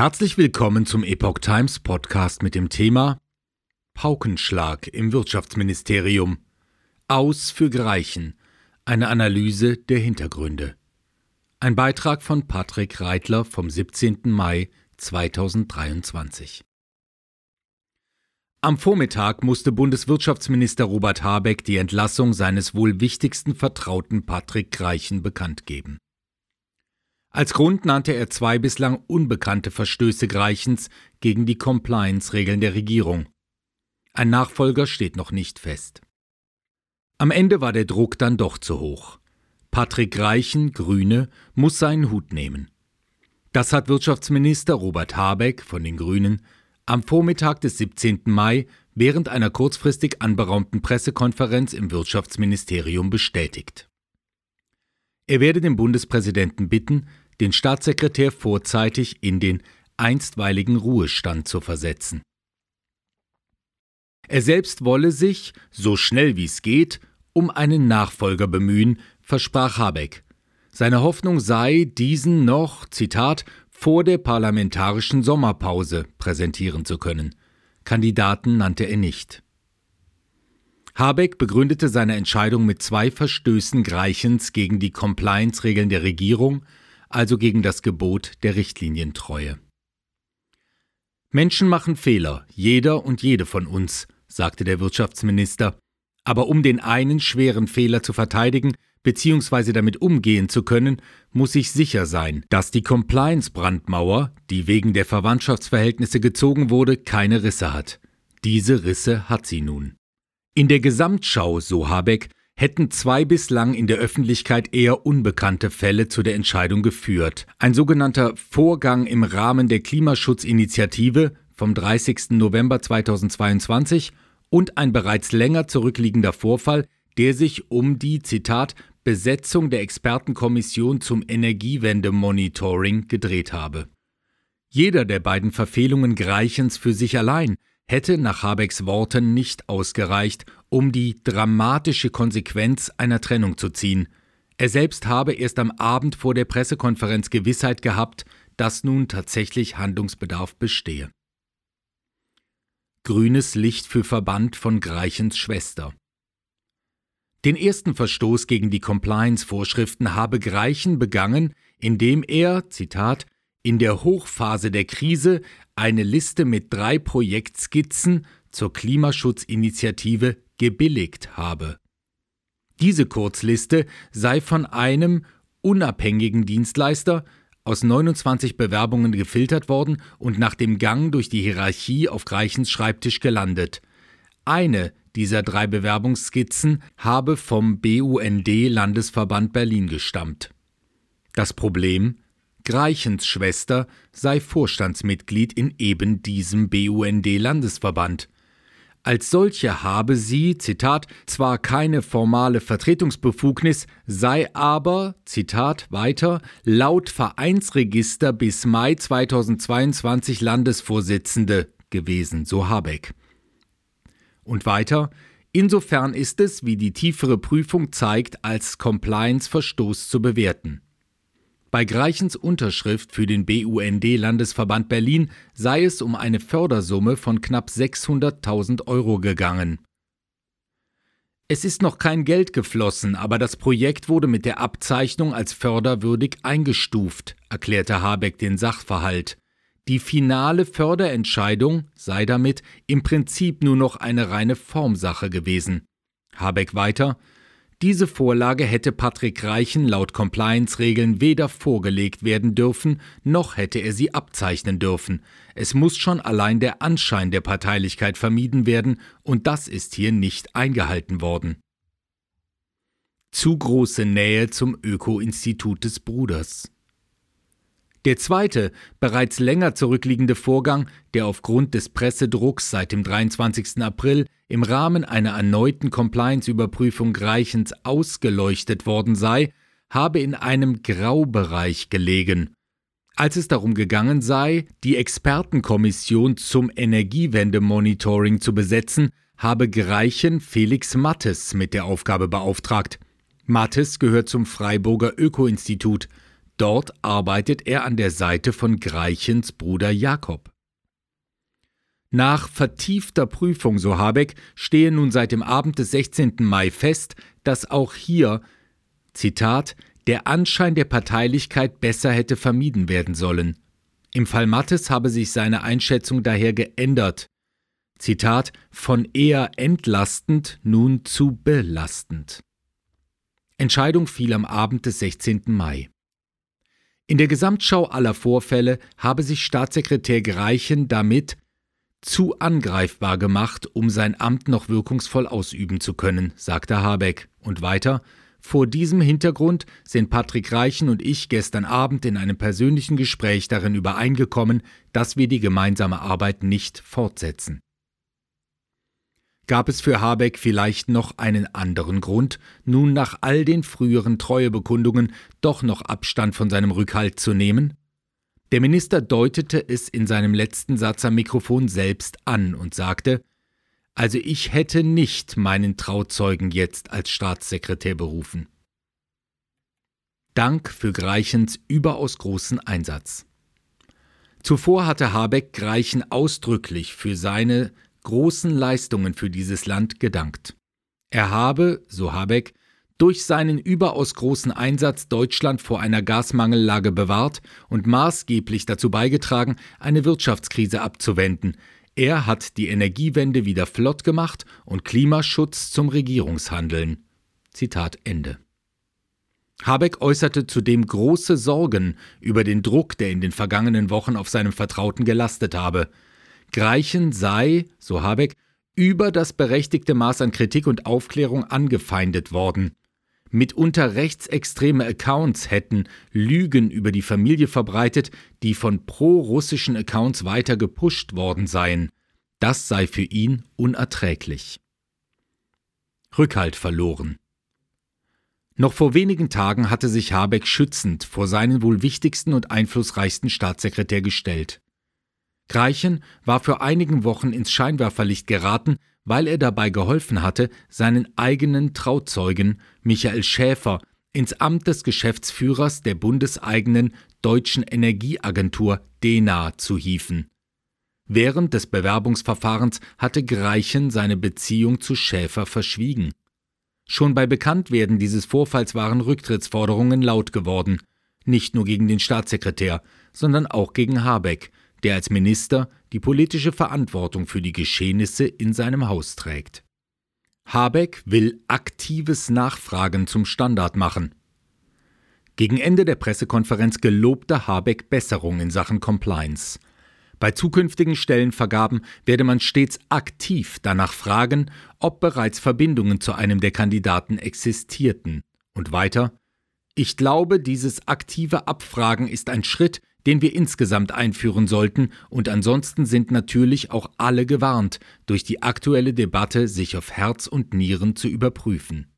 Herzlich willkommen zum Epoch Times Podcast mit dem Thema Paukenschlag im Wirtschaftsministerium. Aus für Greichen. Eine Analyse der Hintergründe. Ein Beitrag von Patrick Reitler vom 17. Mai 2023. Am Vormittag musste Bundeswirtschaftsminister Robert Habeck die Entlassung seines wohl wichtigsten Vertrauten Patrick Greichen bekannt geben. Als Grund nannte er zwei bislang unbekannte Verstöße Greichens gegen die Compliance-Regeln der Regierung. Ein Nachfolger steht noch nicht fest. Am Ende war der Druck dann doch zu hoch. Patrick Greichen, Grüne, muss seinen Hut nehmen. Das hat Wirtschaftsminister Robert Habeck von den Grünen am Vormittag des 17. Mai während einer kurzfristig anberaumten Pressekonferenz im Wirtschaftsministerium bestätigt. Er werde den Bundespräsidenten bitten, den Staatssekretär vorzeitig in den einstweiligen Ruhestand zu versetzen. Er selbst wolle sich, so schnell wie es geht, um einen Nachfolger bemühen, versprach Habeck. Seine Hoffnung sei, diesen noch, Zitat, vor der parlamentarischen Sommerpause präsentieren zu können. Kandidaten nannte er nicht. Habeck begründete seine Entscheidung mit zwei Verstößen Greichens gegen die Compliance-Regeln der Regierung, also gegen das Gebot der Richtlinientreue. Menschen machen Fehler, jeder und jede von uns, sagte der Wirtschaftsminister, aber um den einen schweren Fehler zu verteidigen bzw. damit umgehen zu können, muss ich sicher sein, dass die Compliance-Brandmauer, die wegen der Verwandtschaftsverhältnisse gezogen wurde, keine Risse hat. Diese Risse hat sie nun. In der Gesamtschau, so Habeck, hätten zwei bislang in der Öffentlichkeit eher unbekannte Fälle zu der Entscheidung geführt. Ein sogenannter Vorgang im Rahmen der Klimaschutzinitiative vom 30. November 2022 und ein bereits länger zurückliegender Vorfall, der sich um die, Zitat, Besetzung der Expertenkommission zum Energiewendemonitoring gedreht habe. Jeder der beiden Verfehlungen Greichens für sich allein hätte nach Habecks Worten nicht ausgereicht, um die dramatische Konsequenz einer Trennung zu ziehen. Er selbst habe erst am Abend vor der Pressekonferenz Gewissheit gehabt, dass nun tatsächlich Handlungsbedarf bestehe. Grünes Licht für Verband von Greichens Schwester. Den ersten Verstoß gegen die Compliance-Vorschriften habe Greichen begangen, indem er, Zitat, in der Hochphase der Krise eine Liste mit drei Projektskizzen zur Klimaschutzinitiative gebilligt habe. Diese Kurzliste sei von einem unabhängigen Dienstleister aus 29 Bewerbungen gefiltert worden und nach dem Gang durch die Hierarchie auf Greichens Schreibtisch gelandet. Eine dieser drei Bewerbungsskizzen habe vom BUND Landesverband Berlin gestammt. Das Problem Greichens Schwester sei Vorstandsmitglied in eben diesem BUND-Landesverband. Als solche habe sie, Zitat, zwar keine formale Vertretungsbefugnis, sei aber, Zitat weiter, laut Vereinsregister bis Mai 2022 Landesvorsitzende gewesen, so Habeck. Und weiter, insofern ist es, wie die tiefere Prüfung zeigt, als Compliance-Verstoß zu bewerten. Bei Greichens Unterschrift für den BUND-Landesverband Berlin sei es um eine Fördersumme von knapp 600.000 Euro gegangen. Es ist noch kein Geld geflossen, aber das Projekt wurde mit der Abzeichnung als förderwürdig eingestuft, erklärte Habeck den Sachverhalt. Die finale Förderentscheidung sei damit im Prinzip nur noch eine reine Formsache gewesen. Habeck weiter diese Vorlage hätte Patrick Reichen laut Compliance-Regeln weder vorgelegt werden dürfen, noch hätte er sie abzeichnen dürfen. Es muss schon allein der Anschein der Parteilichkeit vermieden werden, und das ist hier nicht eingehalten worden. Zu große Nähe zum Öko-Institut des Bruders. Der zweite, bereits länger zurückliegende Vorgang, der aufgrund des Pressedrucks seit dem 23. April im Rahmen einer erneuten Compliance-Überprüfung Reichens ausgeleuchtet worden sei, habe in einem Graubereich gelegen. Als es darum gegangen sei, die Expertenkommission zum Energiewendemonitoring zu besetzen, habe Greichen Felix Mattes mit der Aufgabe beauftragt. Mattes gehört zum Freiburger Öko-Institut. Dort arbeitet er an der Seite von Greichens Bruder Jakob. Nach vertiefter Prüfung, so Habeck, stehe nun seit dem Abend des 16. Mai fest, dass auch hier, Zitat, der Anschein der Parteilichkeit besser hätte vermieden werden sollen. Im Fall Mattes habe sich seine Einschätzung daher geändert. Zitat, von eher entlastend nun zu belastend. Entscheidung fiel am Abend des 16. Mai. In der Gesamtschau aller Vorfälle habe sich Staatssekretär Greichen damit zu angreifbar gemacht, um sein Amt noch wirkungsvoll ausüben zu können, sagte Habeck. Und weiter, vor diesem Hintergrund sind Patrick Reichen und ich gestern Abend in einem persönlichen Gespräch darin übereingekommen, dass wir die gemeinsame Arbeit nicht fortsetzen. Gab es für Habeck vielleicht noch einen anderen Grund, nun nach all den früheren Treuebekundungen doch noch Abstand von seinem Rückhalt zu nehmen? Der Minister deutete es in seinem letzten Satz am Mikrofon selbst an und sagte, also ich hätte nicht meinen Trauzeugen jetzt als Staatssekretär berufen. Dank für Greichens überaus großen Einsatz. Zuvor hatte Habeck Greichen ausdrücklich für seine großen Leistungen für dieses Land gedankt. Er habe, so Habeck, durch seinen überaus großen Einsatz Deutschland vor einer Gasmangellage bewahrt und maßgeblich dazu beigetragen, eine Wirtschaftskrise abzuwenden. Er hat die Energiewende wieder flott gemacht und Klimaschutz zum Regierungshandeln. Zitat Ende. Habeck äußerte zudem große Sorgen über den Druck, der in den vergangenen Wochen auf seinem Vertrauten gelastet habe. Greichen sei, so Habeck, über das berechtigte Maß an Kritik und Aufklärung angefeindet worden. Mitunter rechtsextreme Accounts hätten Lügen über die Familie verbreitet, die von pro-russischen Accounts weiter gepusht worden seien. Das sei für ihn unerträglich. Rückhalt verloren. Noch vor wenigen Tagen hatte sich Habeck schützend vor seinen wohl wichtigsten und einflussreichsten Staatssekretär gestellt. Greichen war für einigen Wochen ins Scheinwerferlicht geraten, weil er dabei geholfen hatte, seinen eigenen Trauzeugen Michael Schäfer ins Amt des Geschäftsführers der bundeseigenen Deutschen Energieagentur DENA zu hieven. Während des Bewerbungsverfahrens hatte Greichen seine Beziehung zu Schäfer verschwiegen. Schon bei Bekanntwerden dieses Vorfalls waren Rücktrittsforderungen laut geworden, nicht nur gegen den Staatssekretär, sondern auch gegen Habeck, der als Minister die politische Verantwortung für die Geschehnisse in seinem Haus trägt. Habeck will aktives Nachfragen zum Standard machen. Gegen Ende der Pressekonferenz gelobte Habeck Besserung in Sachen Compliance. Bei zukünftigen Stellenvergaben werde man stets aktiv danach fragen, ob bereits Verbindungen zu einem der Kandidaten existierten. Und weiter, ich glaube, dieses aktive Abfragen ist ein Schritt, den wir insgesamt einführen sollten, und ansonsten sind natürlich auch alle gewarnt, durch die aktuelle Debatte sich auf Herz und Nieren zu überprüfen.